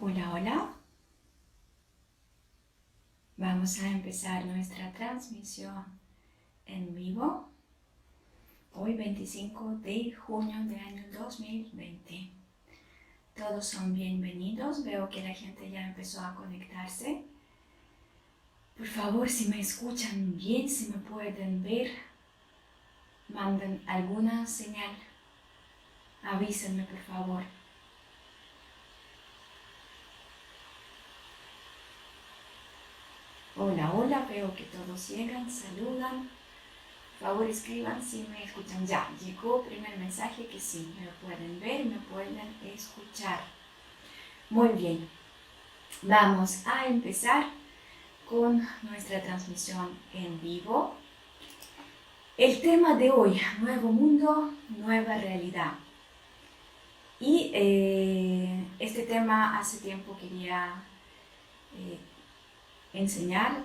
Hola, hola. Vamos a empezar nuestra transmisión en vivo. Hoy 25 de junio del año 2020. Todos son bienvenidos. Veo que la gente ya empezó a conectarse. Por favor, si me escuchan bien, si me pueden ver, manden alguna señal. Avísenme, por favor. Hola, hola, veo que todos llegan, saludan. Por favor, escriban si me escuchan. Ya, llegó primer mensaje que sí, me pueden ver, me pueden escuchar. Muy bien, vamos a empezar con nuestra transmisión en vivo. El tema de hoy, nuevo mundo, nueva realidad. Y eh, este tema hace tiempo quería eh, enseñar,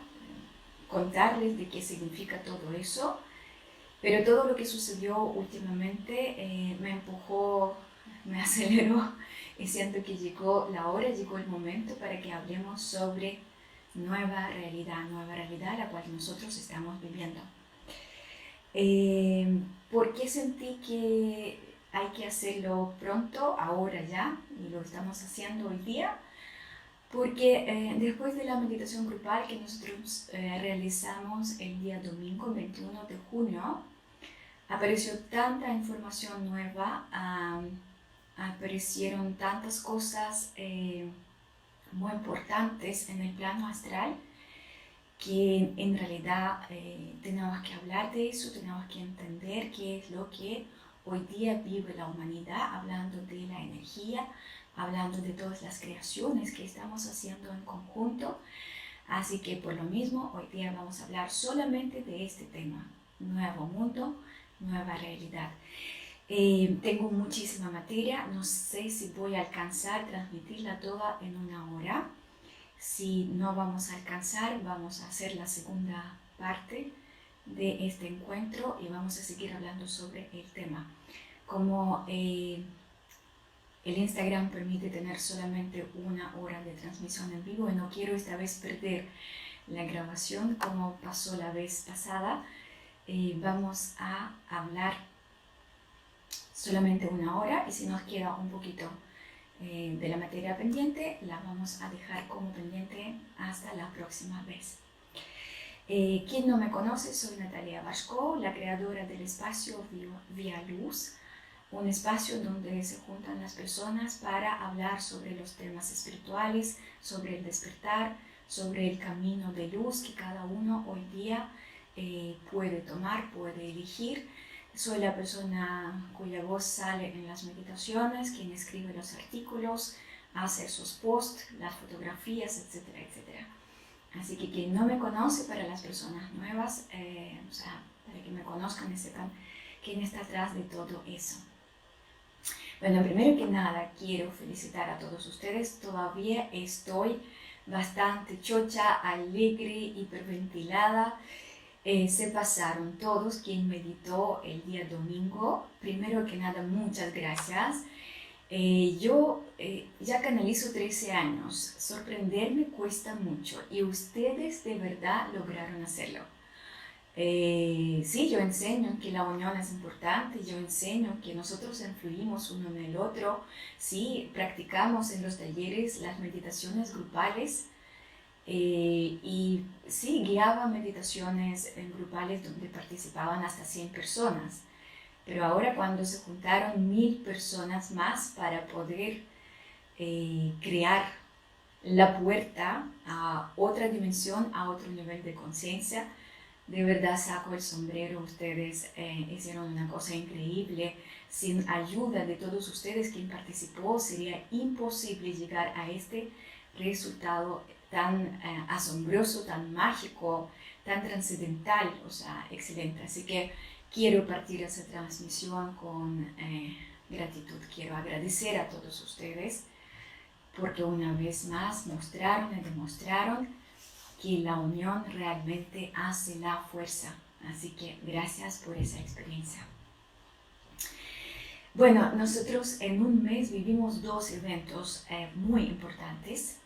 contarles de qué significa todo eso, pero todo lo que sucedió últimamente eh, me empujó, me aceleró y siento que llegó la hora, llegó el momento para que hablemos sobre nueva realidad, nueva realidad la cual nosotros estamos viviendo. Eh, ¿Por qué sentí que hay que hacerlo pronto, ahora ya, y lo estamos haciendo hoy día? Porque eh, después de la meditación grupal que nosotros eh, realizamos el día domingo 21 de junio, apareció tanta información nueva, aparecieron tantas cosas eh, muy importantes en el plano astral que en realidad tenemos que hablar de eso, tenemos que entender qué es lo que hoy día vive la humanidad, hablando de la energía, hablando de todas las creaciones que estamos haciendo en conjunto. Así que por lo mismo, hoy día vamos a hablar solamente de este tema, nuevo mundo, nueva realidad. Eh, tengo muchísima materia, no sé si voy a alcanzar a transmitirla toda en una hora. Si no vamos a alcanzar, vamos a hacer la segunda parte de este encuentro y vamos a seguir hablando sobre el tema. Como eh, el Instagram permite tener solamente una hora de transmisión en vivo y no quiero esta vez perder la grabación como pasó la vez pasada. Eh, vamos a hablar solamente una hora y si nos queda un poquito eh, de la materia pendiente, la vamos a dejar como pendiente hasta la próxima vez. Eh, quien no me conoce, soy Natalia Vasco, la creadora del espacio Vía Luz un espacio donde se juntan las personas para hablar sobre los temas espirituales, sobre el despertar, sobre el camino de luz que cada uno hoy día eh, puede tomar, puede elegir. Soy la persona cuya voz sale en las meditaciones, quien escribe los artículos, hace sus posts, las fotografías, etcétera, etcétera. Así que quien no me conoce, para las personas nuevas, eh, o sea, para que me conozcan y sepan quién está atrás de todo eso. Bueno, primero que nada quiero felicitar a todos ustedes. Todavía estoy bastante chocha, alegre, hiperventilada. Eh, se pasaron todos quien meditó el día domingo. Primero que nada, muchas gracias. Eh, yo eh, ya canalizo 13 años. Sorprenderme cuesta mucho y ustedes de verdad lograron hacerlo. Eh, sí, yo enseño que la unión es importante, yo enseño que nosotros influimos uno en el otro, sí, practicamos en los talleres las meditaciones grupales eh, y sí, guiaba meditaciones en grupales donde participaban hasta 100 personas, pero ahora cuando se juntaron mil personas más para poder eh, crear la puerta a otra dimensión, a otro nivel de conciencia, de verdad saco el sombrero, ustedes eh, hicieron una cosa increíble. Sin ayuda de todos ustedes quien participó, sería imposible llegar a este resultado tan eh, asombroso, tan mágico, tan trascendental, o sea, excelente. Así que quiero partir esa transmisión con eh, gratitud. Quiero agradecer a todos ustedes porque una vez más mostraron y demostraron que la unión realmente hace la fuerza. Así que gracias por esa experiencia. Bueno, nosotros en un mes vivimos dos eventos eh, muy importantes.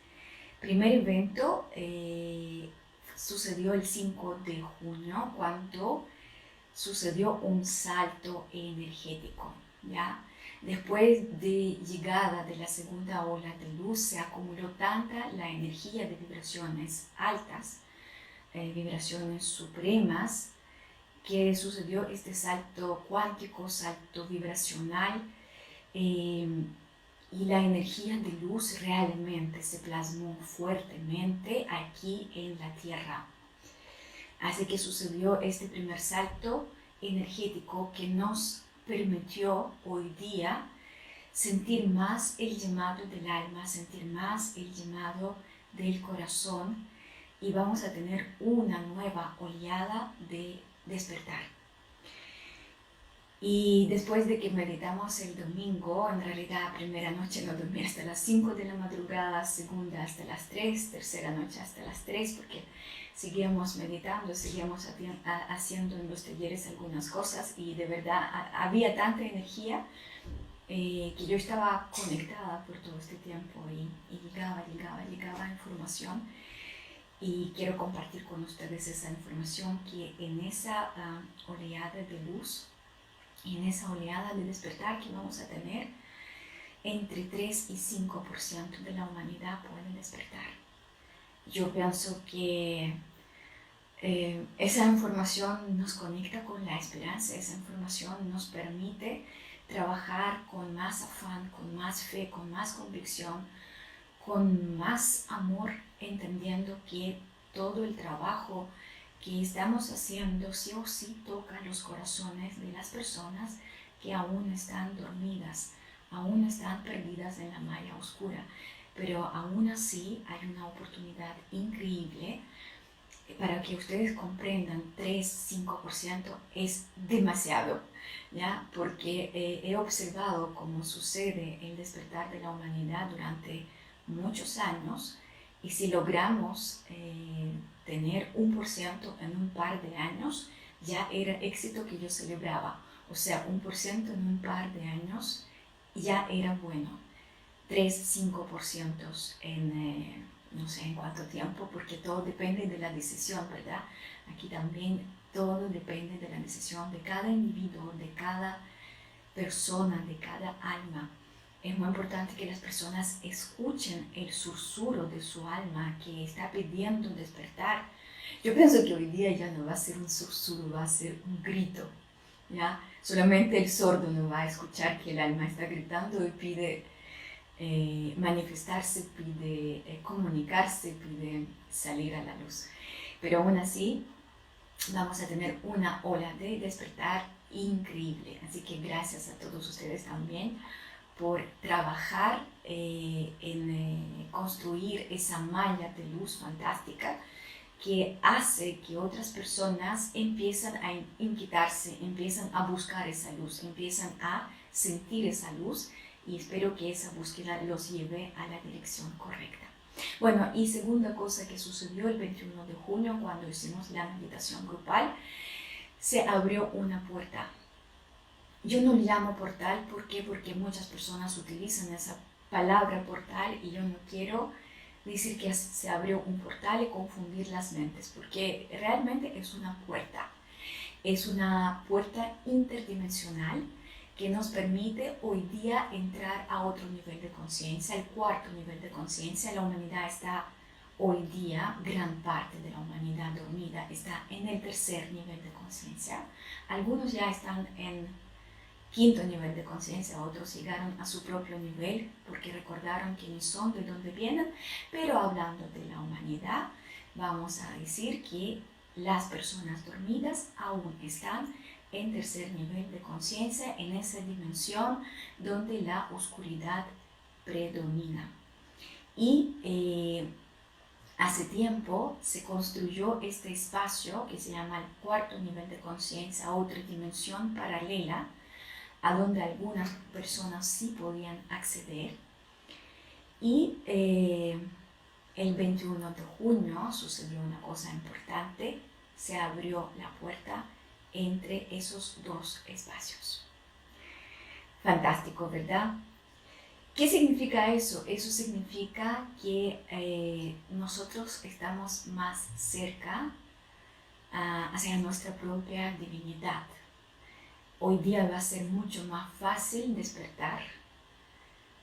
Primer evento eh, sucedió el 5 de junio cuando sucedió un salto energético, ¿ya? Después de llegada de la segunda ola de luz se acumuló tanta la energía de vibraciones altas, eh, vibraciones supremas, que sucedió este salto cuántico, salto vibracional, eh, y la energía de luz realmente se plasmó fuertemente aquí en la Tierra. Así que sucedió este primer salto energético que nos permitió hoy día sentir más el llamado del alma, sentir más el llamado del corazón y vamos a tener una nueva oleada de despertar. Y después de que meditamos el domingo, en realidad primera noche no dormí hasta las 5 de la madrugada, segunda hasta las 3, tercera noche hasta las 3, porque seguíamos meditando, seguíamos haciendo en los talleres algunas cosas y de verdad había tanta energía eh, que yo estaba conectada por todo este tiempo y, y llegaba, llegaba, llegaba información y quiero compartir con ustedes esa información que en esa ah, oleada de luz, en esa oleada de despertar que vamos a tener, entre 3 y 5% de la humanidad pueden despertar. Yo pienso que eh, esa información nos conecta con la esperanza, esa información nos permite trabajar con más afán, con más fe, con más convicción, con más amor, entendiendo que todo el trabajo que estamos haciendo sí o sí toca los corazones de las personas que aún están dormidas, aún están perdidas en la malla oscura. Pero aún así hay una oportunidad increíble para que ustedes comprendan, 3-5% es demasiado, ¿ya? Porque eh, he observado cómo sucede el despertar de la humanidad durante muchos años y si logramos eh, tener un por ciento en un par de años, ya era éxito que yo celebraba. O sea, un por ciento en un par de años ya era bueno. 3-5% en, eh, no sé en cuánto tiempo, porque todo depende de la decisión, ¿verdad? Aquí también todo depende de la decisión de cada individuo, de cada persona, de cada alma es muy importante que las personas escuchen el susurro de su alma que está pidiendo despertar. Yo pienso que hoy día ya no va a ser un susurro, va a ser un grito. ¿ya? Solamente el sordo no va a escuchar que el alma está gritando y pide eh, manifestarse, pide eh, comunicarse, pide salir a la luz. Pero aún así, vamos a tener una ola de despertar increíble. Así que gracias a todos ustedes también por trabajar eh, en construir esa malla de luz fantástica que hace que otras personas empiezan a inquietarse, empiezan a buscar esa luz, empiezan a sentir esa luz y espero que esa búsqueda los lleve a la dirección correcta. Bueno, y segunda cosa que sucedió el 21 de junio cuando hicimos la meditación grupal, se abrió una puerta yo no llamo portal, ¿por qué? Porque muchas personas utilizan esa palabra portal y yo no quiero decir que se abrió un portal y confundir las mentes, porque realmente es una puerta. Es una puerta interdimensional que nos permite hoy día entrar a otro nivel de conciencia, el cuarto nivel de conciencia. La humanidad está hoy día, gran parte de la humanidad dormida está en el tercer nivel de conciencia. Algunos ya están en quinto nivel de conciencia, otros llegaron a su propio nivel porque recordaron quiénes son, de dónde vienen, pero hablando de la humanidad, vamos a decir que las personas dormidas aún están en tercer nivel de conciencia, en esa dimensión donde la oscuridad predomina. Y eh, hace tiempo se construyó este espacio que se llama el cuarto nivel de conciencia, otra dimensión paralela, a donde algunas personas sí podían acceder. Y eh, el 21 de junio sucedió una cosa importante, se abrió la puerta entre esos dos espacios. Fantástico, ¿verdad? ¿Qué significa eso? Eso significa que eh, nosotros estamos más cerca uh, hacia nuestra propia divinidad. Hoy día va a ser mucho más fácil despertar,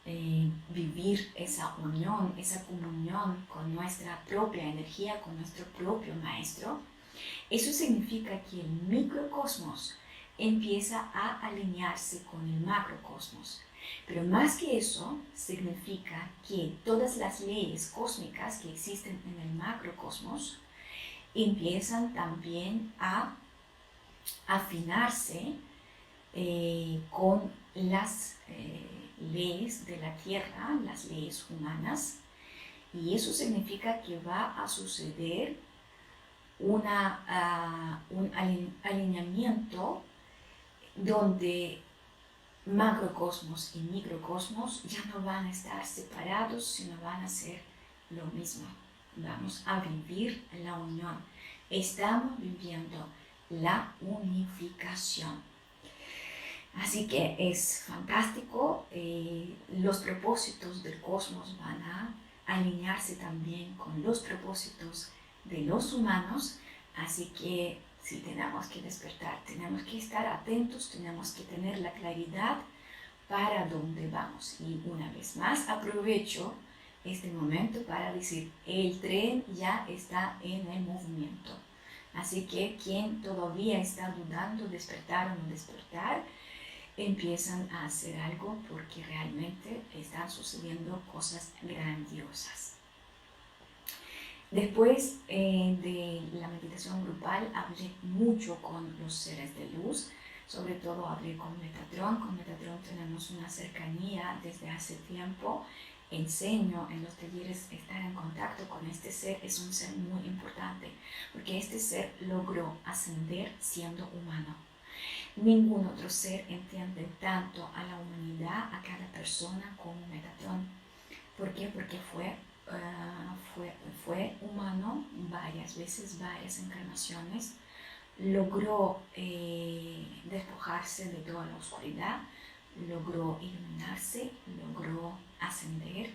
eh, vivir esa unión, esa comunión con nuestra propia energía, con nuestro propio maestro. Eso significa que el microcosmos empieza a alinearse con el macrocosmos. Pero más que eso, significa que todas las leyes cósmicas que existen en el macrocosmos empiezan también a afinarse eh, con las eh, leyes de la Tierra, las leyes humanas, y eso significa que va a suceder ah, un alineamiento donde macrocosmos y microcosmos ya no van a estar separados, sino van a ser lo mismo. Vamos a vivir la unión. Estamos viviendo la unificación. Así que es fantástico. Eh, los propósitos del cosmos van a alinearse también con los propósitos de los humanos. Así que si tenemos que despertar, tenemos que estar atentos, tenemos que tener la claridad para dónde vamos. Y una vez más, aprovecho este momento para decir, el tren ya está en el movimiento. Así que quien todavía está dudando despertar o no despertar, empiezan a hacer algo porque realmente están sucediendo cosas grandiosas. Después eh, de la meditación grupal hablé mucho con los seres de luz, sobre todo hablé con Metatron. Con Metatron tenemos una cercanía desde hace tiempo. Enseño en los talleres estar en contacto con este ser es un ser muy importante porque este ser logró ascender siendo humano. Ningún otro ser entiende tanto a la humanidad, a cada persona como Metatron. ¿Por qué? Porque fue Ah, fue, fue humano varias veces, varias encarnaciones, logró eh, despojarse de toda la oscuridad, logró iluminarse, logró ascender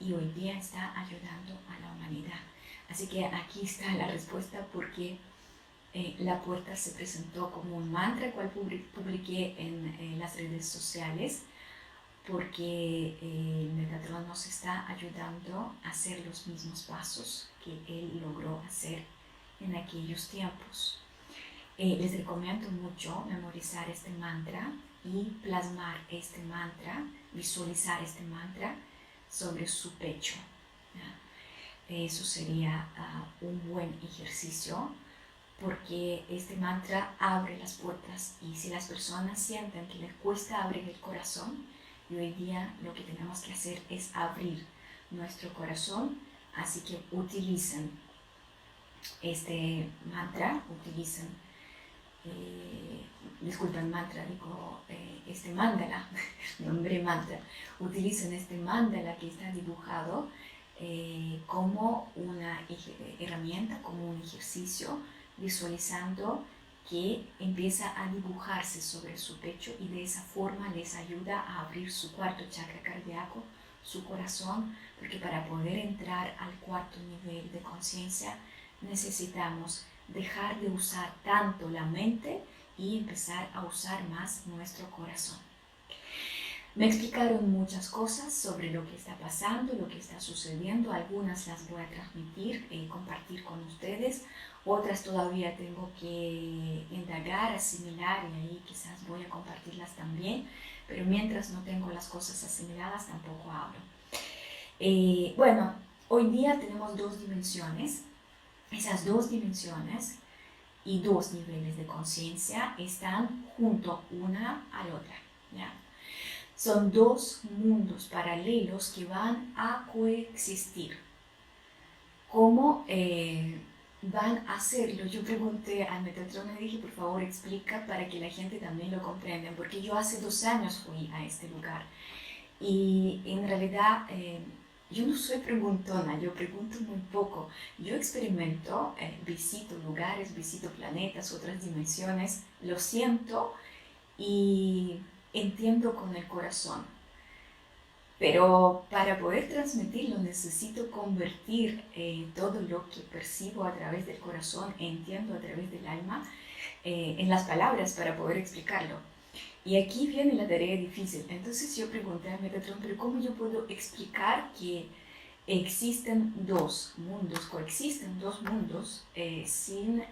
y hoy día está ayudando a la humanidad. Así que aquí está la respuesta porque eh, la puerta se presentó como un mantra cual publiqué en eh, las redes sociales porque eh, Metatron nos está ayudando a hacer los mismos pasos que él logró hacer en aquellos tiempos. Eh, les recomiendo mucho memorizar este mantra y plasmar este mantra, visualizar este mantra sobre su pecho. Eso sería ah, un buen ejercicio porque este mantra abre las puertas y si las personas sienten que les cuesta abrir el corazón, hoy día lo que tenemos que hacer es abrir nuestro corazón, así que utilicen este mantra, utilicen, eh, disculpen mantra, digo eh, este mandala, nombre mantra, utilicen este mandala que está dibujado eh, como una herramienta, como un ejercicio, visualizando que empieza a dibujarse sobre su pecho y de esa forma les ayuda a abrir su cuarto chakra cardíaco, su corazón, porque para poder entrar al cuarto nivel de conciencia necesitamos dejar de usar tanto la mente y empezar a usar más nuestro corazón. Me explicaron muchas cosas sobre lo que está pasando, lo que está sucediendo. Algunas las voy a transmitir y compartir con ustedes. Otras todavía tengo que indagar, asimilar y ahí quizás voy a compartirlas también. Pero mientras no tengo las cosas asimiladas tampoco hablo. Eh, bueno, hoy día tenemos dos dimensiones. Esas dos dimensiones y dos niveles de conciencia están junto una a la otra. ¿ya? Son dos mundos paralelos que van a coexistir. ¿Cómo eh, van a hacerlo? Yo pregunté al Metatron y dije, por favor, explica para que la gente también lo comprenda, porque yo hace dos años fui a este lugar y en realidad eh, yo no soy preguntona, yo pregunto muy poco. Yo experimento, eh, visito lugares, visito planetas, otras dimensiones, lo siento y entiendo con el corazón. Pero para poder transmitirlo necesito convertir eh, todo lo que percibo a través del corazón, entiendo a través del alma, eh, en las palabras para poder explicarlo. Y aquí viene la tarea difícil. Entonces yo pregunté a Metatron, pero ¿cómo yo puedo explicar que existen dos mundos, coexisten dos mundos eh, sin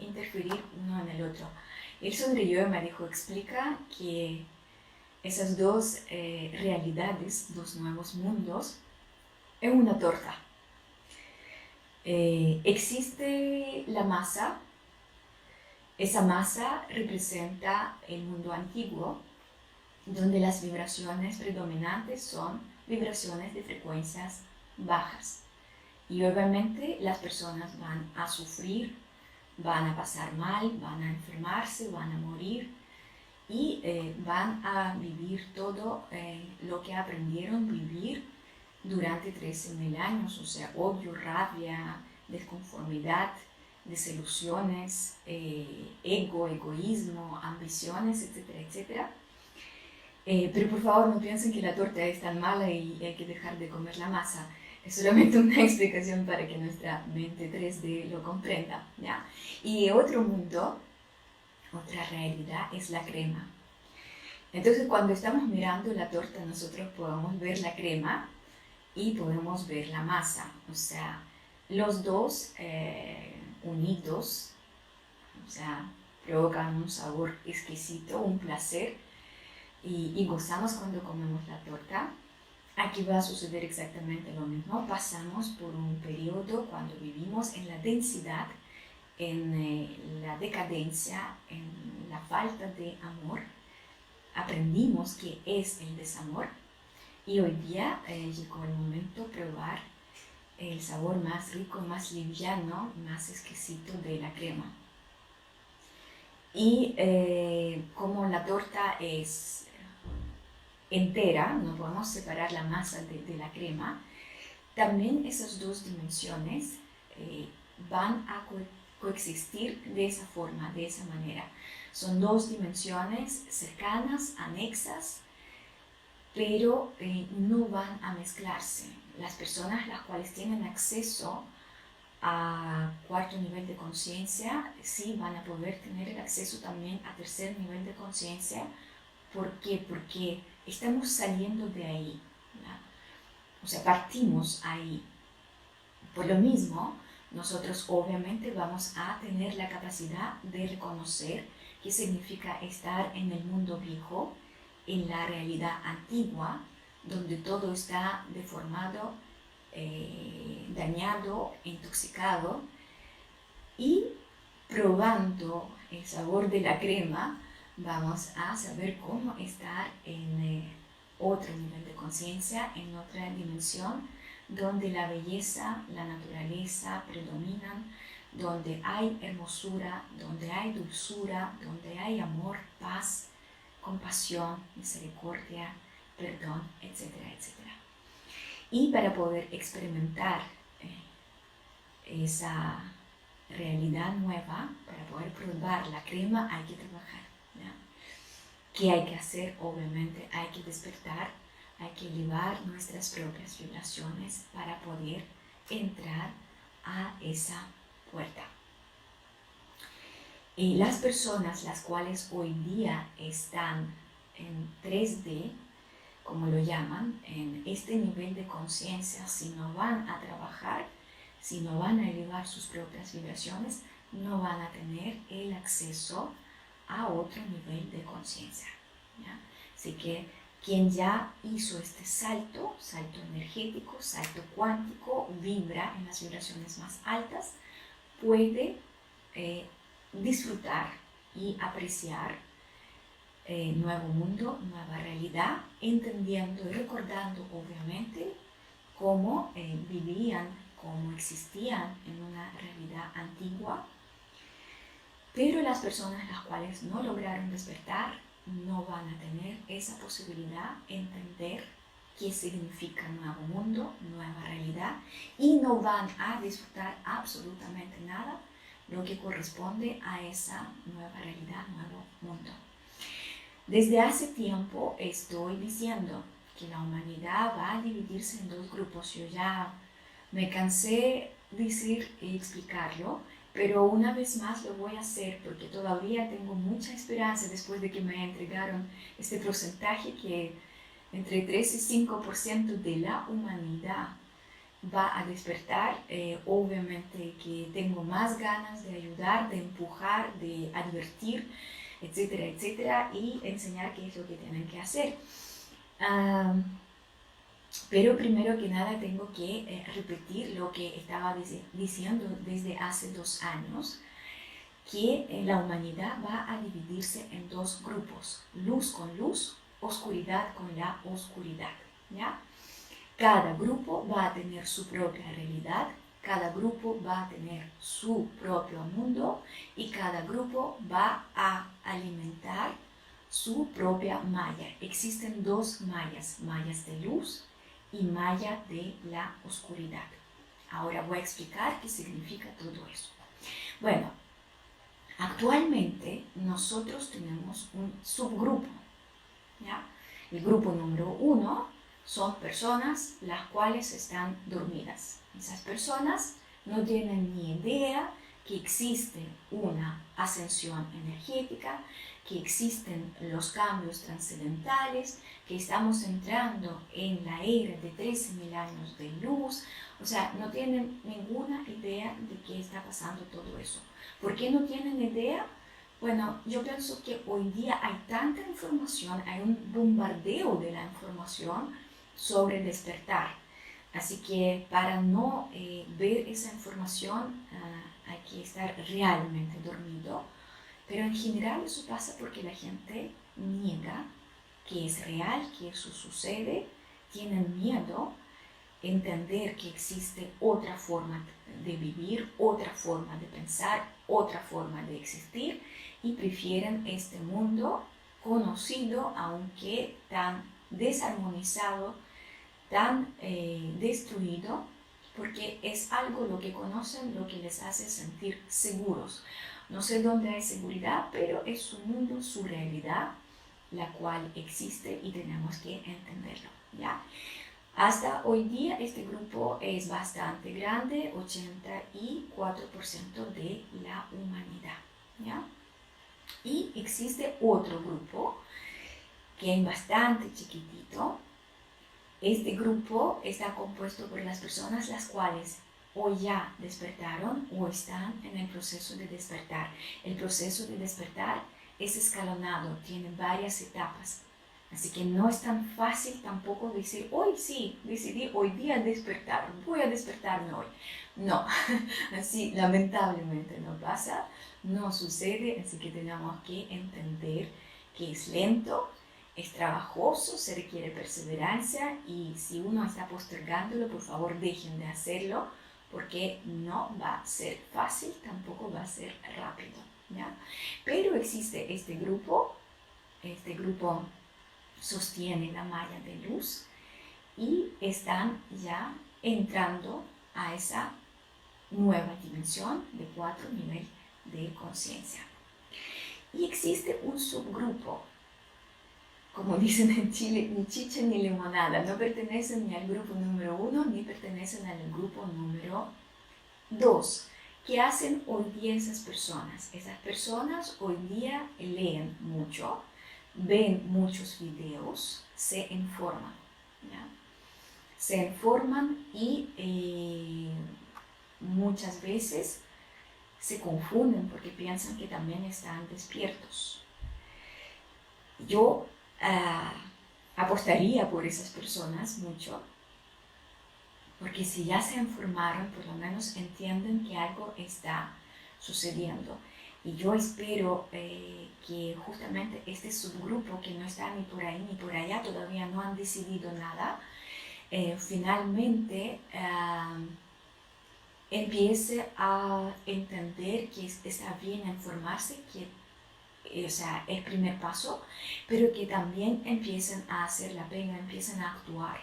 interferir uno en el otro? Él sonrió y me dijo, explica que esas dos eh, realidades, dos nuevos mundos, en una torta. Eh, existe la masa, esa masa representa el mundo antiguo, donde las vibraciones predominantes son vibraciones de frecuencias bajas. Y obviamente las personas van a sufrir, van a pasar mal, van a enfermarse, van a morir y eh, van a vivir todo eh, lo que aprendieron vivir durante 13.000 años, o sea, odio, rabia, desconformidad, desilusiones, eh, ego, egoísmo, ambiciones, etcétera, etcétera. pero por favor no piensen que la torta es tan mala y hay que dejar de comer la masa. Es solamente una explicación para que nuestra mente 3D lo comprenda. ¿ya? Y otro mundo otra realidad es la crema. Entonces cuando estamos mirando la torta nosotros podemos ver la crema y podemos ver la masa. O sea, los dos eh, unidos, o sea, provocan un sabor exquisito, un placer y, y gozamos cuando comemos la torta. Aquí va a suceder exactamente lo mismo. Pasamos por un periodo cuando vivimos en la densidad en eh, la decadencia, en la falta de amor, aprendimos que es el desamor y hoy día eh, llegó el momento de probar el sabor más rico, más liviano, más exquisito de la crema. Y eh, como la torta es entera, no podemos separar la masa de, la crema, también esas dos dimensiones van a coexistir de esa forma, de esa manera. Son dos dimensiones cercanas, anexas, pero eh, no van a mezclarse. Las personas las cuales tienen acceso a cuarto nivel de conciencia, sí van a poder tener el acceso también a tercer nivel de conciencia. ¿Por qué? Porque estamos saliendo de ahí. O sea, partimos ahí. Por lo mismo, nosotros obviamente vamos a tener la capacidad de reconocer qué significa estar en el mundo viejo, en la realidad antigua, donde todo está deformado, eh, dañado, intoxicado, y probando el sabor de la crema, vamos a saber cómo estar en eh, otro nivel de conciencia, en otra dimensión, donde la belleza, la naturaleza predominan, donde hay hermosura, donde hay dulzura, donde hay amor, paz, compasión, misericordia, perdón, etcétera, etcétera. Y para poder experimentar eh, esa realidad nueva, para poder probar la crema, hay que trabajar. ¿Qué hay que hacer? Obviamente hay que despertar hay que elevar nuestras propias vibraciones para poder entrar a esa puerta. Y las personas las cuales hoy día están en 3D, como lo llaman, en este nivel de conciencia, si no van a trabajar, si no van a elevar sus propias vibraciones, no van a tener el acceso a otro nivel de conciencia. Así que quien ya hizo este salto, salto energético, salto cuántico, vibra en las vibraciones más altas, puede eh, disfrutar y apreciar eh, nuevo mundo, nueva realidad, entendiendo y recordando obviamente cómo eh, vivían, cómo existían en una realidad antigua, pero las personas las cuales no lograron despertar no van a tener esa posibilidad de entender qué significa nuevo mundo, nueva realidad y no van a disfrutar absolutamente nada lo que corresponde a esa nueva realidad, nuevo mundo. Desde hace tiempo estoy diciendo que la humanidad va a dividirse en dos grupos. Yo ya me cansé de decir y explicarlo, pero una vez más lo voy a hacer porque todavía tengo mucha esperanza después de que me entregaron este porcentaje que entre 3 y 5% de la humanidad va a despertar. Eh, obviamente que tengo más ganas de ayudar, de empujar, de advertir, etcétera, etcétera, y enseñar qué es lo que tienen que hacer. Pero primero que nada tengo que eh, repetir lo que estaba diciendo desde hace dos años, que eh, la humanidad va a dividirse en dos grupos, luz con luz, oscuridad con la oscuridad. ¿ya? Cada grupo va a tener su propia realidad, cada grupo va a tener su propio mundo y cada grupo va a alimentar su propia malla. Existen dos mallas, mallas de luz y malla de la oscuridad. Ahora voy a explicar qué significa todo eso. Bueno, actualmente nosotros tenemos un subgrupo. ¿ya? El grupo número uno son personas las cuales están dormidas. Esas personas no tienen ni idea que existe una ascensión energética, que existen los cambios trascendentales, que estamos entrando en la era de 13.000 años de luz, o sea, no tienen ninguna idea de qué está pasando todo eso. ¿Por qué no tienen idea? Bueno, yo pienso que hoy día hay tanta información, hay un bombardeo de la información sobre el despertar. Así que para no eh, ver esa información ah, hay que estar realmente dormido. Pero en general eso pasa porque la gente niega que es real, que eso sucede, tienen miedo entender que existe otra forma de vivir, otra forma de pensar, otra forma de existir y prefieren este mundo conocido, aunque tan desarmonizado, tan eh, destruido, porque es algo lo que conocen, lo que les hace sentir seguros. No sé dónde hay seguridad, pero es su mundo, su realidad, la cual existe y tenemos que entenderlo. ¿ya? Hasta hoy día este grupo es bastante grande, 84% de la humanidad. ¿ya? Y existe otro grupo que es bastante chiquitito. Este grupo está compuesto por las personas las cuales o ya despertaron o están en el proceso de despertar. El proceso de despertar es escalonado, tiene varias etapas. Así que no es tan fácil tampoco decir, hoy sí, decidí hoy día despertar, voy a despertarme hoy. No, así lamentablemente no pasa, no sucede, así que tenemos que entender que es lento, es trabajoso, se requiere perseverancia y si uno está postergándolo, por favor dejen de hacerlo porque no va a ser fácil, tampoco va a ser rápido. ¿ya? Pero existe este grupo, este grupo sostiene la malla de luz y están ya entrando a esa nueva dimensión de cuatro niveles de conciencia. Y existe un subgrupo, como dicen en Chile, ni chicha ni limonada, no pertenecen ni al grupo número uno ni pertenecen al grupo número dos. ¿Qué hacen hoy día esas personas? Esas personas hoy día leen mucho, ven muchos videos, se informan. Se informan y eh, muchas veces se confunden porque piensan que también están despiertos. Yo apostaría por esas personas mucho, porque si ya se informaron, por lo menos entienden que algo está sucediendo. Y yo espero eh, que justamente este subgrupo que no está ni por ahí ni por allá, todavía no han decidido nada, eh, finalmente empiece a entender que está bien informarse, que o sea, es primer paso, pero que también empiecen a hacer la pena, empiecen a actuar.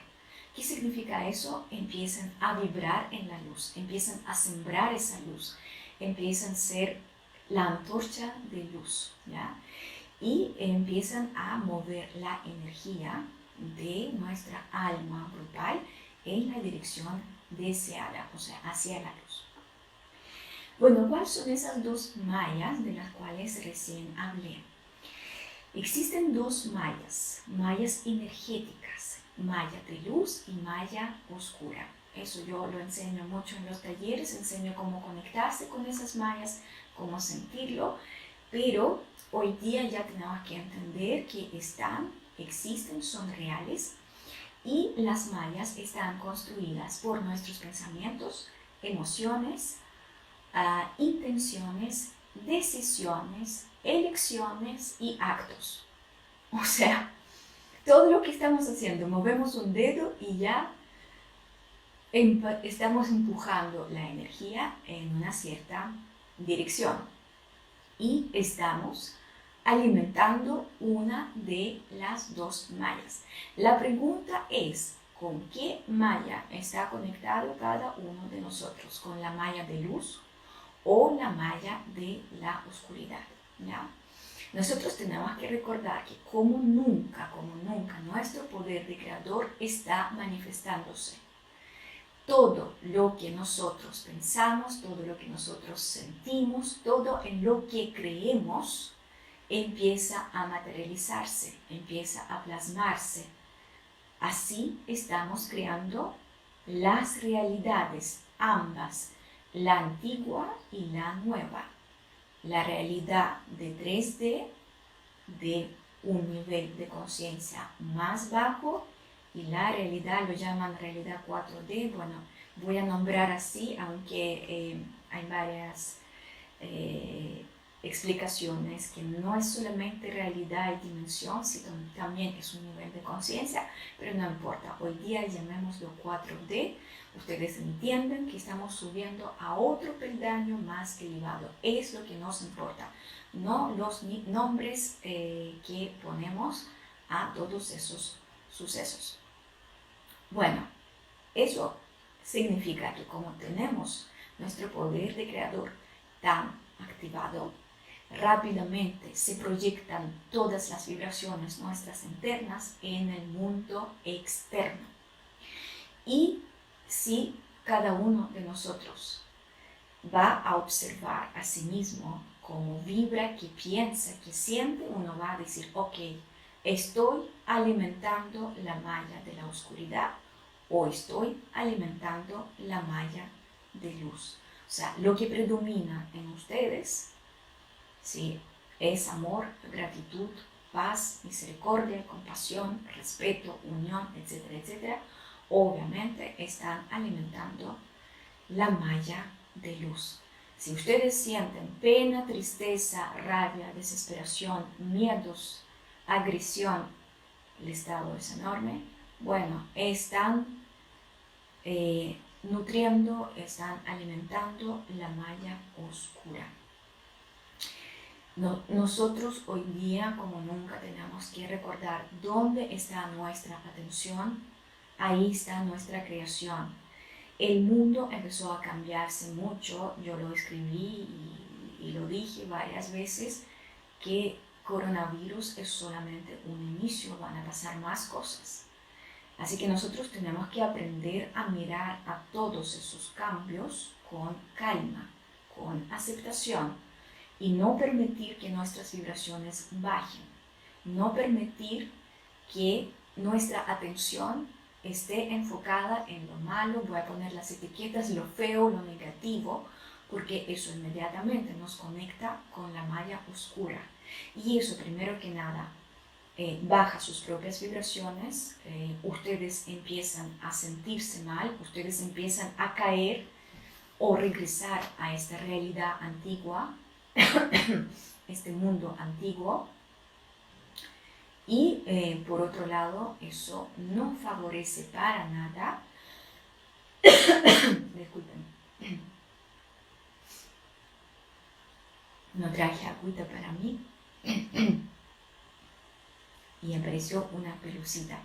¿Qué significa eso? Empiecen a vibrar en la luz, empiecen a sembrar esa luz, empiecen a ser la antorcha de luz, ¿ya? y empiezan a mover la energía de nuestra alma grupal en la dirección deseada, o sea, hacia la. Bueno, ¿cuáles son esas dos mallas de las cuales recién hablé? Existen dos mallas, mallas energéticas, malla de luz y malla oscura. Eso yo lo enseño mucho en los talleres, enseño cómo conectarse con esas mallas, cómo sentirlo, pero hoy día ya tenemos que entender que están, existen, son reales y las mallas están construidas por nuestros pensamientos, emociones, ah, intenciones, decisiones, elecciones y actos. O sea, todo lo que estamos haciendo, movemos un dedo y ya estamos empujando la energía en una cierta dirección y estamos alimentando una de las dos mallas. La pregunta es, ¿con qué malla está conectado cada uno de nosotros? ¿Con la malla de luz o la malla de la oscuridad? ¿Ya? Nosotros tenemos que recordar que como nunca, como nunca, nuestro poder de creador está manifestándose todo lo que nosotros pensamos, todo lo que nosotros sentimos, todo en lo que creemos, empieza a materializarse, empieza a plasmarse. Así estamos creando las realidades, ambas, la antigua y la nueva. La realidad de 3D, de un nivel de conciencia más bajo y la realidad lo llaman realidad 4D. Bueno, voy a nombrar así, aunque eh, hay varias eh, explicaciones que no es solamente realidad y dimensión, sino también es un nivel de conciencia, pero no importa. Hoy día llamémoslo 4D. Ustedes entienden que estamos subiendo a otro peldaño más elevado. Es lo que nos importa, no los nombres eh, que ponemos a todos esos sucesos. Bueno, eso significa que como tenemos nuestro poder de creador tan activado, rápidamente se proyectan todas las vibraciones nuestras internas en el mundo externo. Y si cada uno de nosotros va a observar a sí mismo cómo vibra, que piensa, que siente, uno va a decir, ok, estoy alimentando la malla de la oscuridad o estoy alimentando la malla de luz. O sea, lo que predomina en ustedes ¿sí? es amor, gratitud, paz, misericordia, compasión, respeto, unión, etcétera, etcétera. Obviamente están alimentando la malla de luz. Si ustedes sienten pena, tristeza, rabia, desesperación, miedos, agresión, el estado es enorme, bueno, están eh, nutriendo, están alimentando la malla oscura. nosotros hoy día, como nunca, tenemos que recordar dónde está nuestra atención, ahí está nuestra creación. El mundo empezó a cambiarse mucho, yo lo escribí y, lo dije varias veces, que coronavirus es solamente un inicio, van a pasar más cosas. Así que nosotros tenemos que aprender a mirar a todos esos cambios con calma, con aceptación y no permitir que nuestras vibraciones bajen, no permitir que nuestra atención esté enfocada en lo malo, voy a poner las etiquetas, lo feo, lo negativo, porque eso inmediatamente nos conecta con la malla oscura. Y eso primero que nada eh, baja sus propias vibraciones, eh, ustedes empiezan a sentirse mal, ustedes empiezan a caer o regresar a esta realidad antigua, este mundo antiguo. Y eh, por otro lado, eso no favorece para nada. Disculpen. No traje agüita para mí y apareció una pelucita.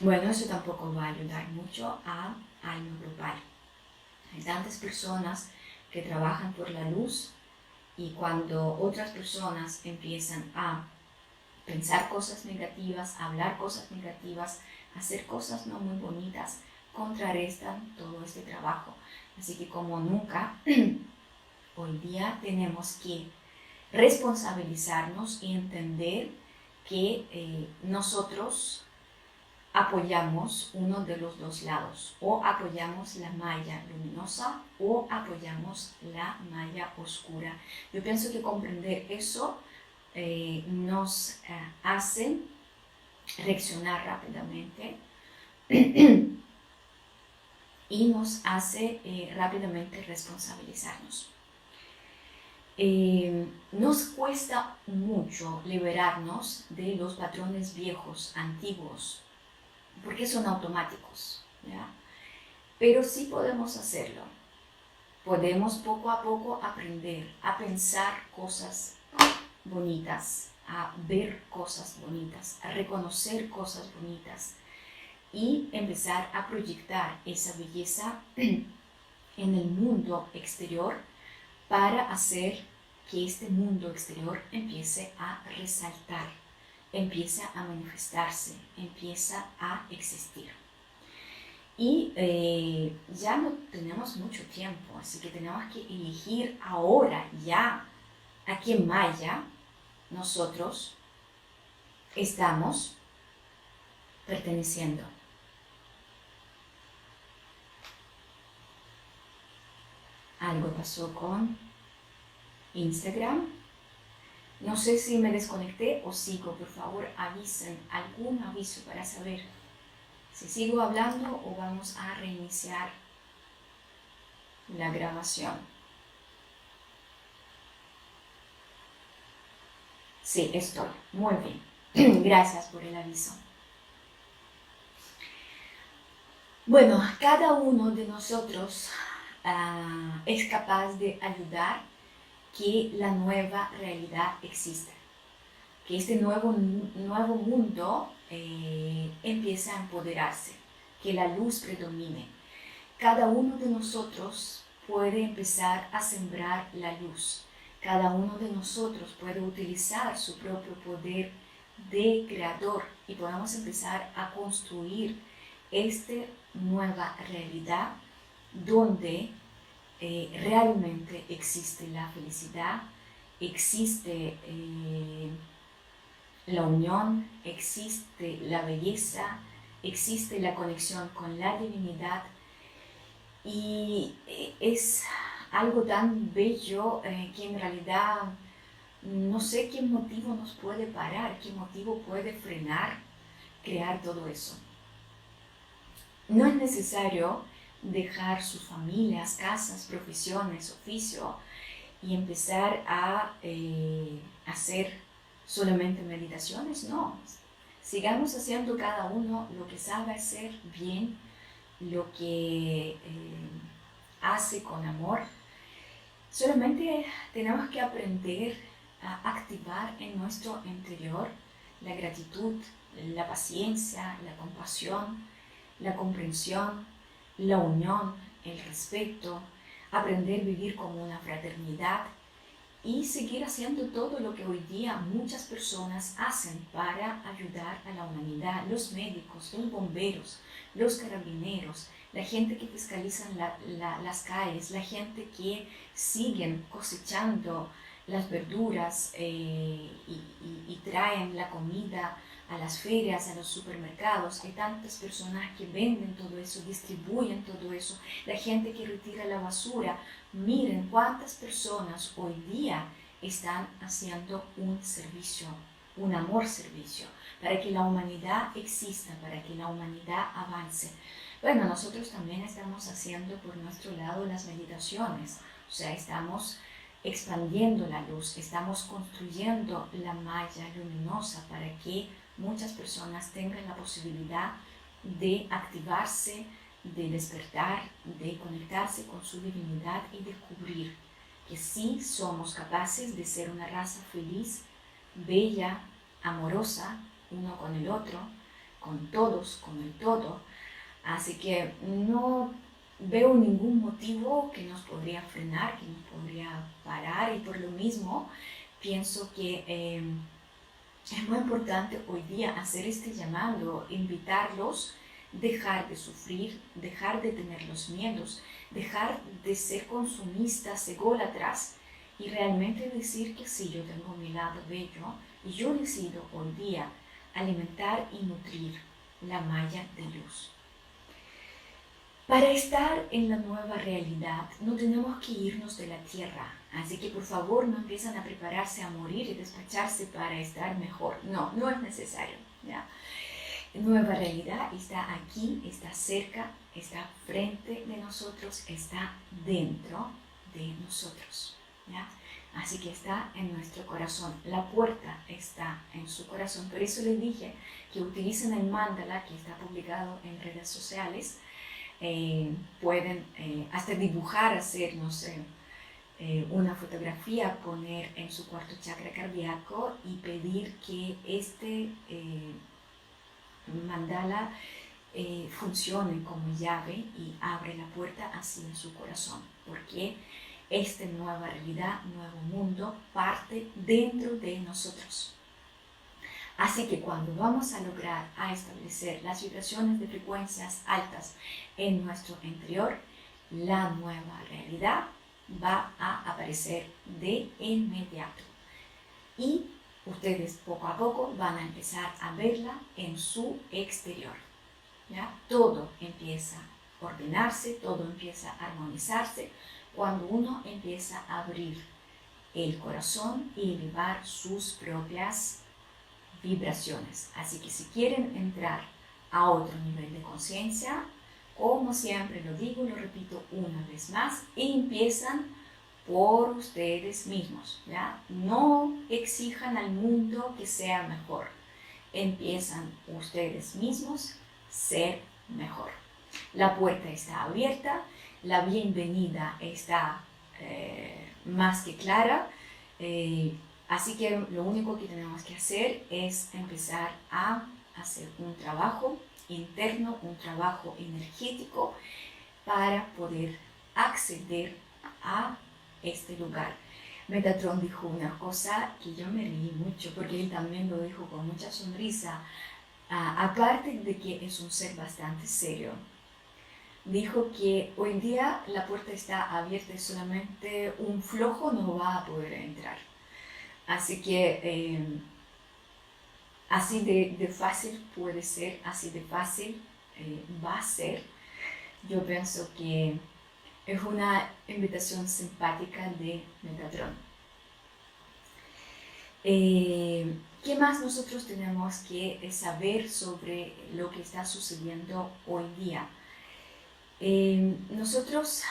Bueno, eso tampoco va a ayudar mucho a alma grupal. Hay tantas personas que trabajan por la luz y cuando otras personas empiezan a pensar cosas negativas, hablar cosas negativas, hacer cosas no muy bonitas, contrarrestan todo este trabajo. Así que como nunca, hoy día tenemos que responsabilizarnos y entender que eh, nosotros apoyamos uno de los dos lados, o apoyamos la malla luminosa o apoyamos la malla oscura. Yo pienso que comprender eso eh, nos eh, hace reaccionar rápidamente y nos hace eh, rápidamente responsabilizarnos. nos cuesta mucho liberarnos de los patrones viejos, antiguos, porque son automáticos. Pero sí podemos hacerlo. Podemos poco a poco aprender a pensar cosas bonitas, a ver cosas bonitas, a reconocer cosas bonitas y empezar a proyectar esa belleza en el mundo exterior para hacer que este mundo exterior empiece a resaltar empieza a manifestarse, empieza a existir. Y eh, ya no tenemos mucho tiempo, así que tenemos que elegir ahora, ya, a qué maya nosotros estamos perteneciendo. Algo pasó con Instagram. No sé si me desconecté o sigo, por favor avisen algún aviso para saber si sigo hablando o vamos a reiniciar la grabación. Sí, estoy. Muy bien. Gracias por el aviso. Bueno, cada uno de nosotros ah, es capaz de ayudar que la nueva realidad exista, que este nuevo, nuevo mundo eh, empiece a empoderarse, que la luz predomine. Cada uno de nosotros puede empezar a sembrar la luz. Cada uno de nosotros puede utilizar su propio poder de creador y podemos empezar a construir esta nueva realidad donde eh, realmente existe la felicidad, existe eh, la unión, existe la belleza, existe la conexión con la divinidad y eh, es algo tan bello que en realidad no sé qué motivo nos puede parar, qué motivo puede frenar crear todo eso. No es necesario dejar sus familias, casas, profesiones, oficio y empezar a eh, hacer solamente meditaciones, no. Sigamos haciendo cada uno lo que sabe hacer bien, lo que eh, hace con amor. Solamente tenemos que aprender a activar en nuestro interior la gratitud, la paciencia, la compasión, la comprensión, la unión, el respeto, aprender a vivir como una fraternidad y seguir haciendo todo lo que hoy día muchas personas hacen para ayudar a la humanidad, los médicos, los bomberos, los carabineros, la gente que fiscaliza las calles, la gente que siguen cosechando las verduras eh, y traen la comida a las ferias, a los supermercados, hay tantas personas que venden todo eso, distribuyen todo eso, la gente que retira la basura. Miren cuántas personas hoy día están haciendo un servicio, un amor servicio, para que la humanidad exista, para que la humanidad avance. Bueno, nosotros también estamos haciendo por nuestro lado las meditaciones, o sea, estamos expandiendo la luz, estamos construyendo la malla luminosa para que muchas personas tengan la posibilidad de activarse, de despertar, de conectarse con su divinidad y descubrir que sí somos capaces de ser una raza feliz, bella, amorosa, uno con el otro, con todos, con el todo. Así que no veo ningún motivo que nos podría frenar, que nos podría parar y por lo mismo pienso que eh, es muy importante hoy día hacer este llamado, invitarlos, dejar de sufrir, dejar de tener los miedos, dejar de ser consumistas, ególatras y realmente decir que sí, yo tengo mi lado bello y yo decido hoy día alimentar y nutrir la malla de luz. Para estar en la nueva realidad no tenemos que irnos de la tierra, así que por favor no empiezan a prepararse a morir y despacharse para estar mejor. No, no es necesario. Nueva realidad está aquí, está cerca, está frente de nosotros, está dentro de nosotros. Así que está en nuestro corazón. La puerta está en su corazón. Por eso les dije que utilicen el mandala que está publicado en redes sociales eh, pueden eh, hasta dibujar, hacer, no sé, eh, una fotografía, poner en su cuarto chakra cardíaco y pedir que este mandala funcione como llave y abre la puerta en su corazón, porque esta nueva realidad, nuevo mundo, parte dentro de nosotros. Así que cuando vamos a lograr a establecer las vibraciones de frecuencias altas en nuestro interior, la nueva realidad va a aparecer de inmediato. Y ustedes poco a poco van a empezar a verla en su exterior. ¿ya? Todo empieza a ordenarse, todo empieza a armonizarse cuando uno empieza a abrir el corazón y elevar sus propias vibraciones. Así que si quieren entrar a otro nivel de conciencia, como siempre lo digo, lo repito una vez más, empiezan por ustedes mismos, ¿ya? No exijan al mundo que sea mejor. Empiezan ustedes mismos ser mejor. La puerta está abierta, la bienvenida está eh, más que clara. Eh, Así que lo único que tenemos que hacer es empezar a hacer un trabajo interno, un trabajo energético para poder acceder a este lugar. Metatron dijo una cosa que yo me reí mucho porque él también lo dijo con mucha sonrisa, aparte de que es un ser bastante serio. Dijo que hoy día la puerta está abierta y solamente un flojo no va a poder entrar Así que em, así de, fácil puede ser, así de fácil eh, va a ser. Yo pienso que es una invitación simpática de Metatron. Eh, ¿Qué más nosotros tenemos que saber sobre lo que está sucediendo hoy día? Em, nosotros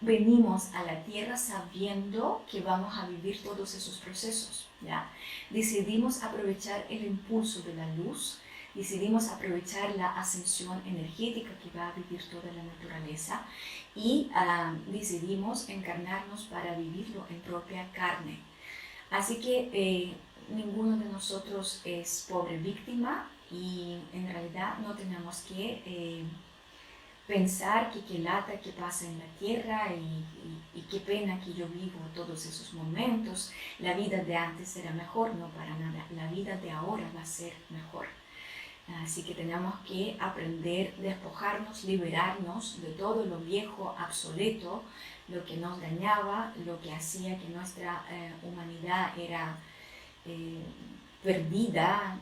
venimos a la tierra sabiendo que vamos a vivir todos esos procesos. ¿ya? Decidimos aprovechar el impulso de la luz, decidimos aprovechar la ascensión energética que va a vivir toda la naturaleza y ah, decidimos encarnarnos para vivirlo en propia carne. Así que eh, ninguno de nosotros es pobre víctima y en realidad no tenemos que... Eh, pensar que qué lata que pasa en la tierra y, qué pena que yo vivo todos esos momentos. La vida de antes era mejor, no para nada. La vida de ahora va a ser mejor. Así que tenemos que aprender, despojarnos, liberarnos de todo lo viejo, obsoleto, lo que nos dañaba, lo que hacía que nuestra eh, humanidad era eh, perdida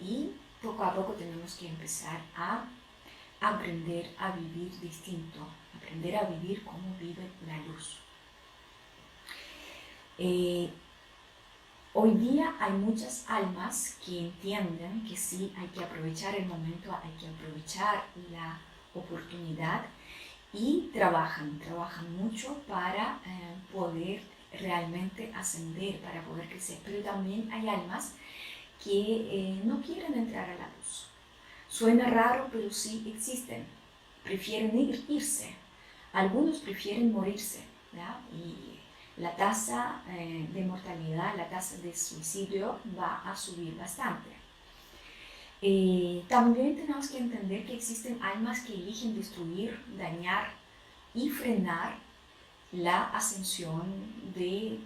y poco a poco tenemos que empezar a aprender a vivir distinto, aprender a vivir como vive la luz. Eh, hoy día hay muchas almas que entienden que sí hay que aprovechar el momento, hay que aprovechar la oportunidad y trabajan, trabajan mucho para eh, poder realmente ascender, para poder crecer. Pero también hay almas que eh, no quieren entrar a la luz Suena raro, pero sí existen. Prefieren irse. Algunos prefieren morirse. Y la tasa eh, de mortalidad, la tasa de suicidio va a subir bastante. Eh, también tenemos que entender que existen almas que eligen destruir, dañar y frenar la ascensión de,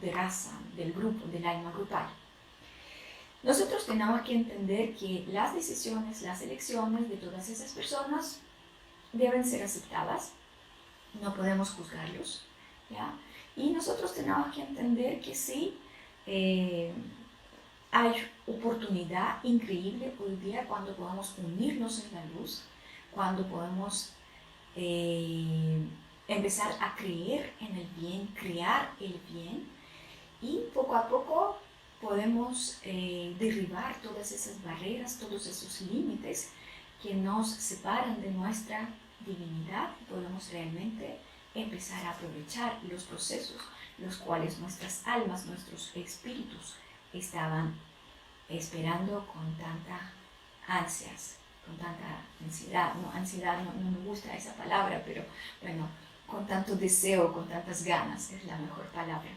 de raza, del grupo, del alma grupal. Nosotros tenemos que entender que las decisiones, las elecciones de todas esas personas deben ser aceptadas, no podemos juzgarlos, ¿ya? Y nosotros tenemos que entender que sí, eh, hay oportunidad increíble hoy día cuando podemos unirnos en la luz, cuando podemos eh, empezar a creer en el bien, crear el bien y poco a poco podemos eh, derribar todas esas barreras, todos esos límites que nos separan de nuestra divinidad y podemos realmente empezar a aprovechar los procesos los cuales nuestras almas, nuestros espíritus estaban esperando con tanta ansias, con tanta ansiedad. No, ansiedad no, me gusta esa palabra, pero bueno, con tanto deseo, con tantas ganas, es la mejor palabra.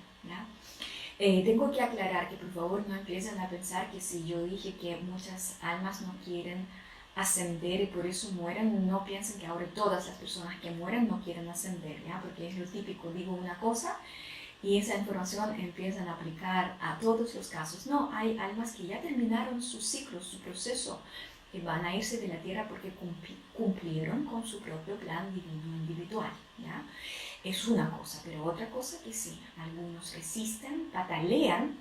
Eh, tengo que aclarar que por favor no empiecen a pensar que si yo dije que muchas almas no quieren ascender y por eso mueren, no piensen que ahora todas las personas que mueren no quieren ascender, ¿ya? porque es lo típico, digo una cosa y esa información empiezan a aplicar a todos los casos. No, hay almas que ya terminaron su ciclo, su proceso, y van a irse de la tierra porque cumplieron con su propio plan divino individual. ¿ya? Es una cosa, pero otra cosa que sí, algunos resisten, patalean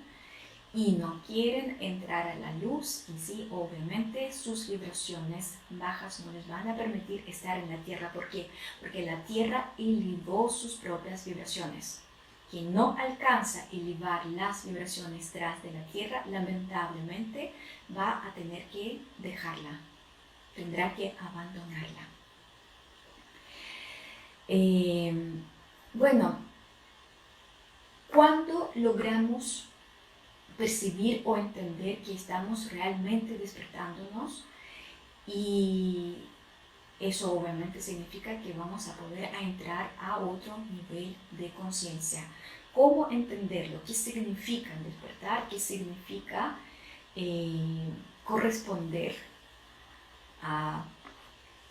y no quieren entrar a la luz y sí, obviamente sus vibraciones bajas no les van a permitir estar en la tierra. ¿Por qué? Porque la tierra elevó sus propias vibraciones. Quien no alcanza a elevar las vibraciones tras de la tierra, lamentablemente va a tener que dejarla, tendrá que abandonarla. Eh, bueno, cuando logramos percibir o entender que estamos realmente despertándonos y eso obviamente significa que vamos a poder entrar a otro nivel de conciencia. ¿Cómo entenderlo? ¿Qué significa despertar? ¿Qué significa eh, corresponder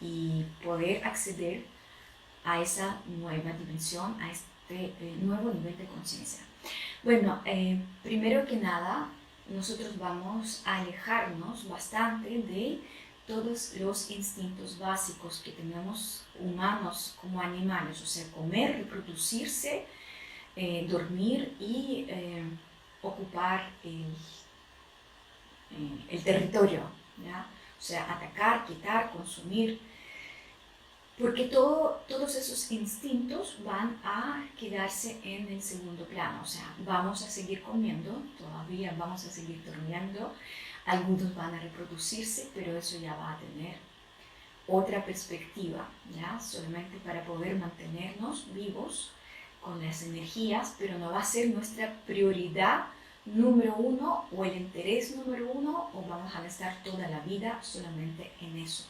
y poder acceder a esa nueva dimensión, a este eh, nuevo nivel de conciencia? Bueno, eh, primero que nada, nosotros vamos a alejarnos bastante de todos los instintos básicos que tenemos humanos como animales, o sea, comer, reproducirse, eh, dormir y ocupar el, territorio, o sea, atacar, quitar, consumir porque todo, todos esos instintos van a quedarse en el segundo plano, o sea, vamos a seguir comiendo, todavía vamos a seguir durmiendo, algunos van a reproducirse, pero eso ya va a tener otra perspectiva, ¿ya? Solamente para poder mantenernos vivos con las energías, pero no va a ser nuestra prioridad número uno o el interés número uno o vamos a estar toda la vida solamente en eso.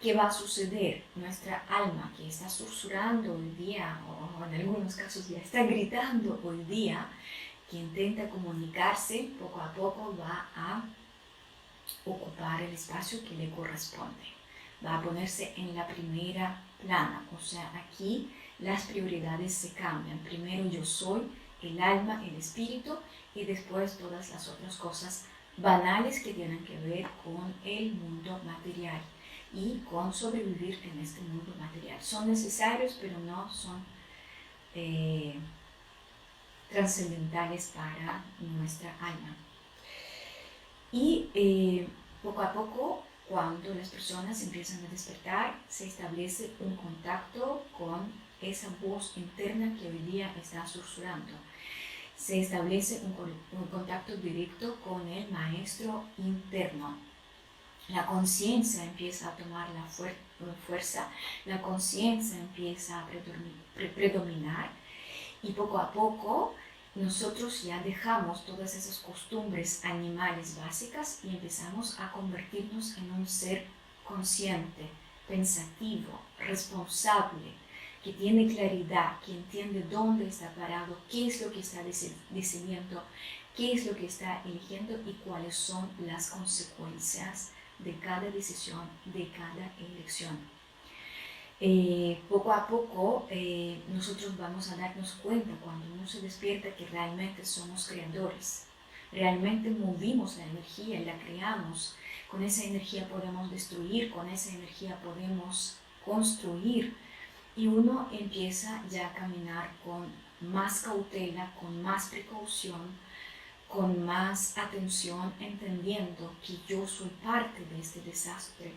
¿Qué va a suceder? Nuestra alma que está susurrando hoy día, o en algunos casos ya está gritando hoy día, que intenta comunicarse, poco a poco va a ocupar el espacio que le corresponde. Va a ponerse en la primera plana. O sea, aquí las prioridades se cambian. Primero yo soy, el alma, el espíritu, y después todas las otras cosas banales que tienen que ver con el mundo material y con sobrevivir en este mundo material. Son necesarios, pero no son eh, trascendentales para nuestra alma. Y eh, poco a poco, cuando las personas empiezan a despertar, se establece un contacto con esa voz interna que hoy día está susurrando. Se establece un contacto directo con el maestro interno la conciencia empieza a tomar la fuerza, la conciencia empieza a predominar y poco a poco nosotros ya dejamos todas esas costumbres animales básicas y empezamos a convertirnos en un ser consciente, pensativo, responsable, que tiene claridad, que entiende dónde está parado, qué es lo que está decidiendo qué es lo que está eligiendo y cuáles son las consecuencias de cada decisión, de cada elección. Eh, poco a poco eh, nosotros vamos a darnos cuenta cuando uno se despierta que realmente somos creadores, realmente movimos la energía la creamos. Con esa energía podemos destruir, con esa energía podemos construir y uno empieza ya a caminar con más cautela, con más precaución, con más atención, entendiendo que yo soy parte de este desastre,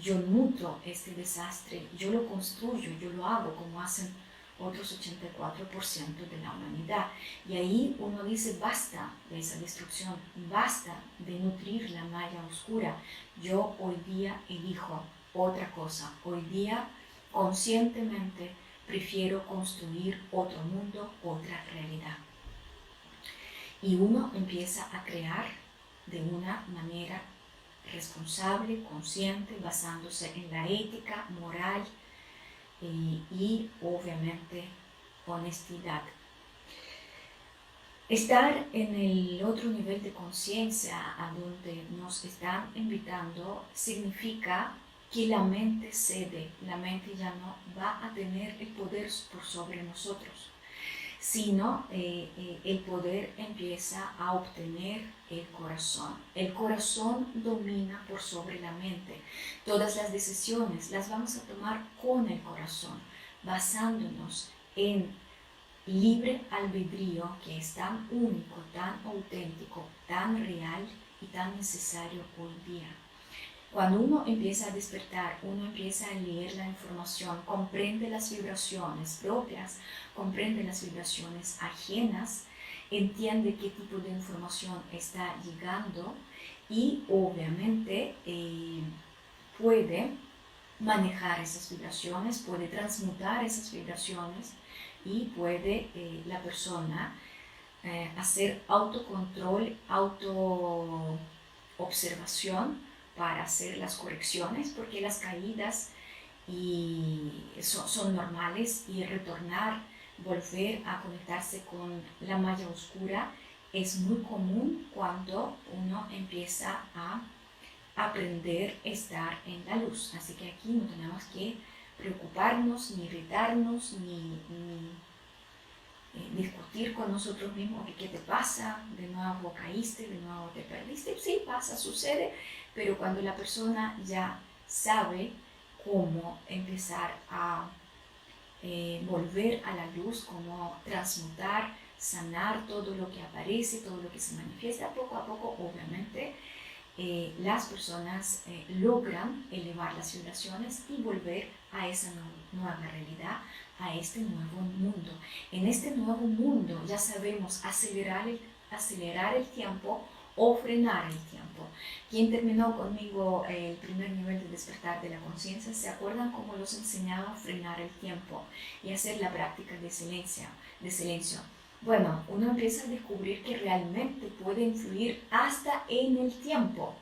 yo nutro este desastre, yo lo construyo, yo lo hago como hacen otros 84% de la humanidad. Y ahí uno dice, basta de esa destrucción, basta de nutrir la malla oscura. Yo hoy día elijo otra cosa, hoy día conscientemente prefiero construir otro mundo, otra realidad. Y uno empieza a crear de una manera responsable, consciente, basándose en la ética, moral eh, y obviamente honestidad. Estar en el otro nivel de conciencia a donde nos están invitando significa que la mente cede, la mente ya no va a tener el poder por sobre nosotros, sino eh, eh, el poder empieza a obtener el corazón. El corazón domina por sobre la mente. Todas las decisiones las vamos a tomar con el corazón, basándonos en libre albedrío que es tan único, tan auténtico, tan real y tan necesario hoy día. Cuando uno empieza a despertar, uno empieza a leer la información, comprende las vibraciones propias, comprende las vibraciones ajenas, entiende qué tipo de información está llegando y obviamente eh, puede manejar esas vibraciones, puede transmutar esas vibraciones y puede eh, la persona eh, hacer autocontrol, auto observación para hacer las correcciones, porque las caídas y son, normales y retornar, volver a conectarse con la malla oscura es muy común cuando uno empieza a aprender a estar en la luz. Así que aquí no tenemos que preocuparnos, ni irritarnos, ni, eh, discutir con nosotros mismos qué te pasa, de nuevo caíste, de nuevo te perdiste. Sí, pasa, sucede, pero cuando la persona ya sabe cómo empezar a eh, volver a la luz, cómo transmutar, sanar todo lo que aparece, todo lo que se manifiesta, poco a poco, obviamente, eh, las personas logran elevar las vibraciones y volver a esa nueva realidad, a este nuevo mundo. En este nuevo mundo ya sabemos acelerar acelerar el tiempo o frenar el tiempo. Quien terminó conmigo el primer nivel de despertar de la conciencia, ¿se acuerdan cómo los enseñaba a frenar el tiempo y hacer la práctica de silencio? De silencio? Bueno, uno empieza a descubrir que realmente puede influir hasta en el tiempo.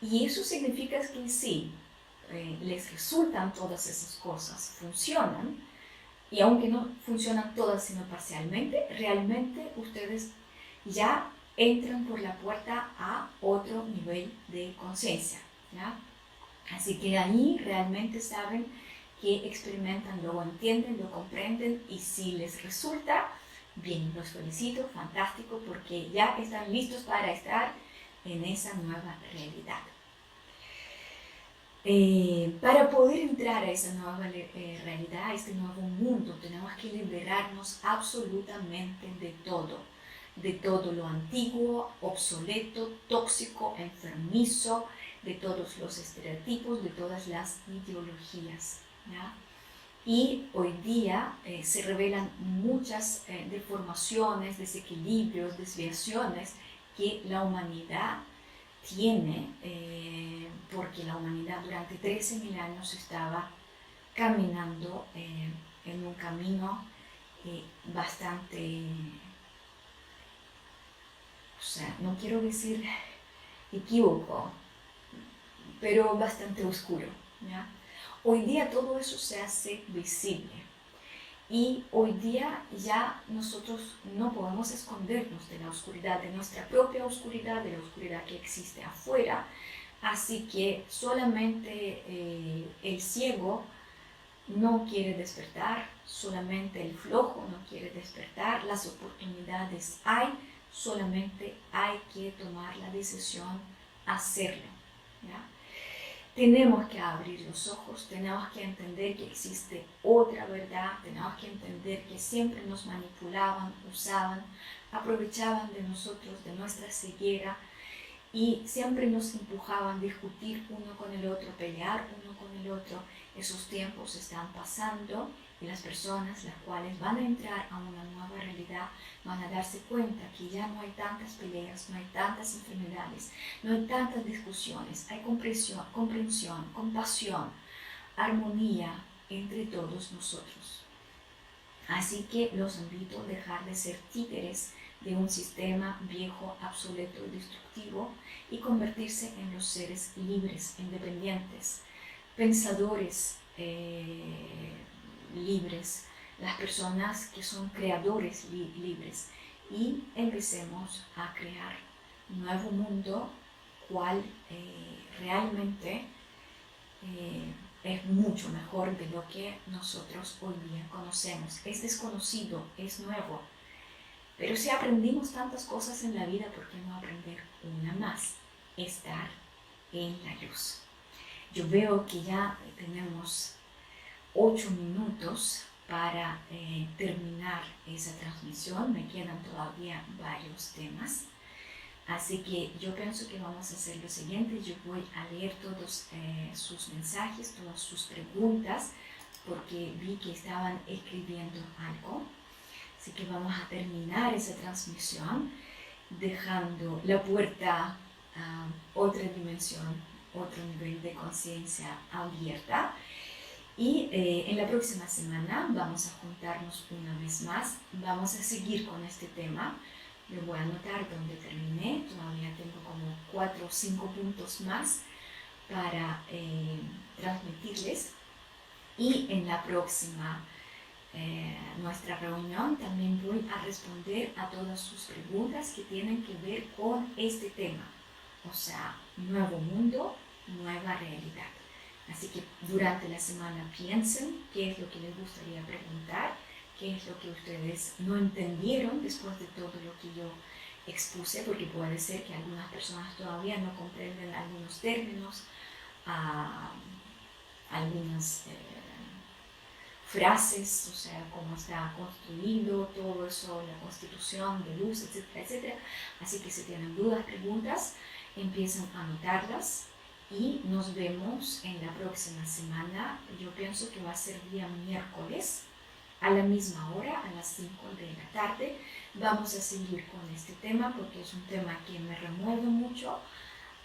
Y eso significa que sí, eh, les resultan todas esas cosas, funcionan, y aunque no funcionan todas sino parcialmente, realmente ustedes ya entran por la puerta a otro nivel de conciencia. Así que ahí realmente saben que experimentan, lo entienden, lo comprenden y si les resulta, bien, los felicito, fantástico, porque ya están listos para estar en esa nueva realidad. Eh, para poder entrar a esa nueva eh, realidad, a este nuevo mundo, tenemos que liberarnos absolutamente de todo de todo lo antiguo, obsoleto, tóxico, enfermizo, de todos los estereotipos, de todas las ideologías. Y hoy día eh, se revelan muchas deformaciones, desequilibrios, desviaciones que la humanidad tiene, eh, porque la humanidad durante 13.000 años estaba caminando en un camino bastante o sea, no quiero decir equívoco, pero bastante oscuro. Hoy día todo eso se hace visible Y hoy día ya nosotros no podemos escondernos de la oscuridad, de nuestra propia oscuridad, de la oscuridad que existe afuera. Así que solamente eh, el ciego no quiere despertar, solamente el flojo no quiere despertar, las oportunidades hay, solamente hay que tomar la decisión, hacerlo. Tenemos que abrir los ojos, tenemos que entender que existe otra verdad, tenemos que entender que siempre nos manipulaban, usaban, aprovechaban de nosotros, de nuestra ceguera y siempre nos empujaban a discutir uno con el otro, pelear uno con el otro. Esos tiempos están pasando y las personas las cuales van a entrar a una nueva realidad van a darse cuenta que ya no hay tantas peleas, no hay tantas enfermedades, no hay tantas discusiones, hay comprensión, comprensión compasión, armonía entre todos nosotros. Así que los invito a dejar de ser títeres de un sistema viejo, obsoleto y destructivo y convertirse en los seres libres, independientes, pensadores eh, libres, las personas que son creadores libres y empecemos a crear un nuevo mundo cual eh, realmente eh, es mucho mejor de lo que nosotros hoy día conocemos. Es desconocido, es nuevo. Pero si aprendimos tantas cosas en la vida, ¿por qué no aprender una más? Estar en la luz. Yo veo que ya tenemos ocho minutos para eh, terminar esa transmisión. Me quedan todavía varios temas. Así que yo pienso que vamos a hacer lo siguiente. Yo voy a leer todos eh, sus mensajes, todas sus preguntas, porque vi que estaban escribiendo algo. Así que vamos a terminar esa transmisión dejando la puerta a otra dimensión, otro nivel de conciencia abierta y eh, en la próxima semana vamos a juntarnos una vez más, vamos a seguir con este tema. Le voy a anotar donde terminé, todavía tengo como cuatro o cinco puntos más para eh, transmitirles. Y en la próxima eh, nuestra reunión también voy a responder a todas sus preguntas que tienen que ver con este tema. O sea, nuevo mundo, nueva realidad. Así que durante la semana piensen qué es lo que les gustaría preguntar, qué es lo que ustedes no entendieron después de todo lo que yo expuse, porque puede ser que algunas personas todavía no comprenden algunos términos, ah, algunas eh, frases, o sea, cómo está construido todo eso, la constitución de luz, etcétera, etcétera. Así que si tienen dudas, preguntas, empiezan a anotarlas y nos vemos en la próxima semana. Yo pienso que va a ser día miércoles a la misma hora, a las 5 de la tarde. Vamos a seguir con este tema porque es un tema que me remueve mucho,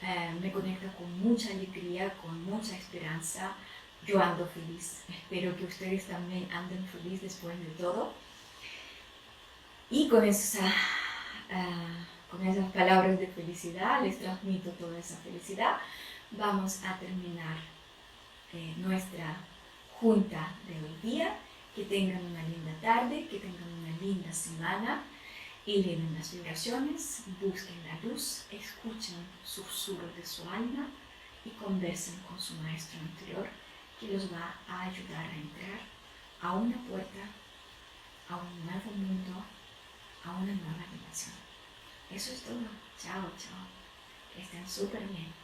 eh, me conecta con mucha alegría, con mucha esperanza. Yo ando feliz. Espero que ustedes también anden feliz después de todo. Y con, esa, uh, con esas palabras de felicidad les transmito toda esa felicidad vamos a terminar eh, nuestra junta de hoy día. Que tengan una linda tarde, que tengan una linda semana. Eleven las vibraciones, busquen la luz, escuchen susurro de su alma y conversen con su maestro interior que los va a ayudar a entrar a una puerta, a un nuevo mundo, a una nueva dimensión. Eso es todo. Chao, chao. Que estén súper bien.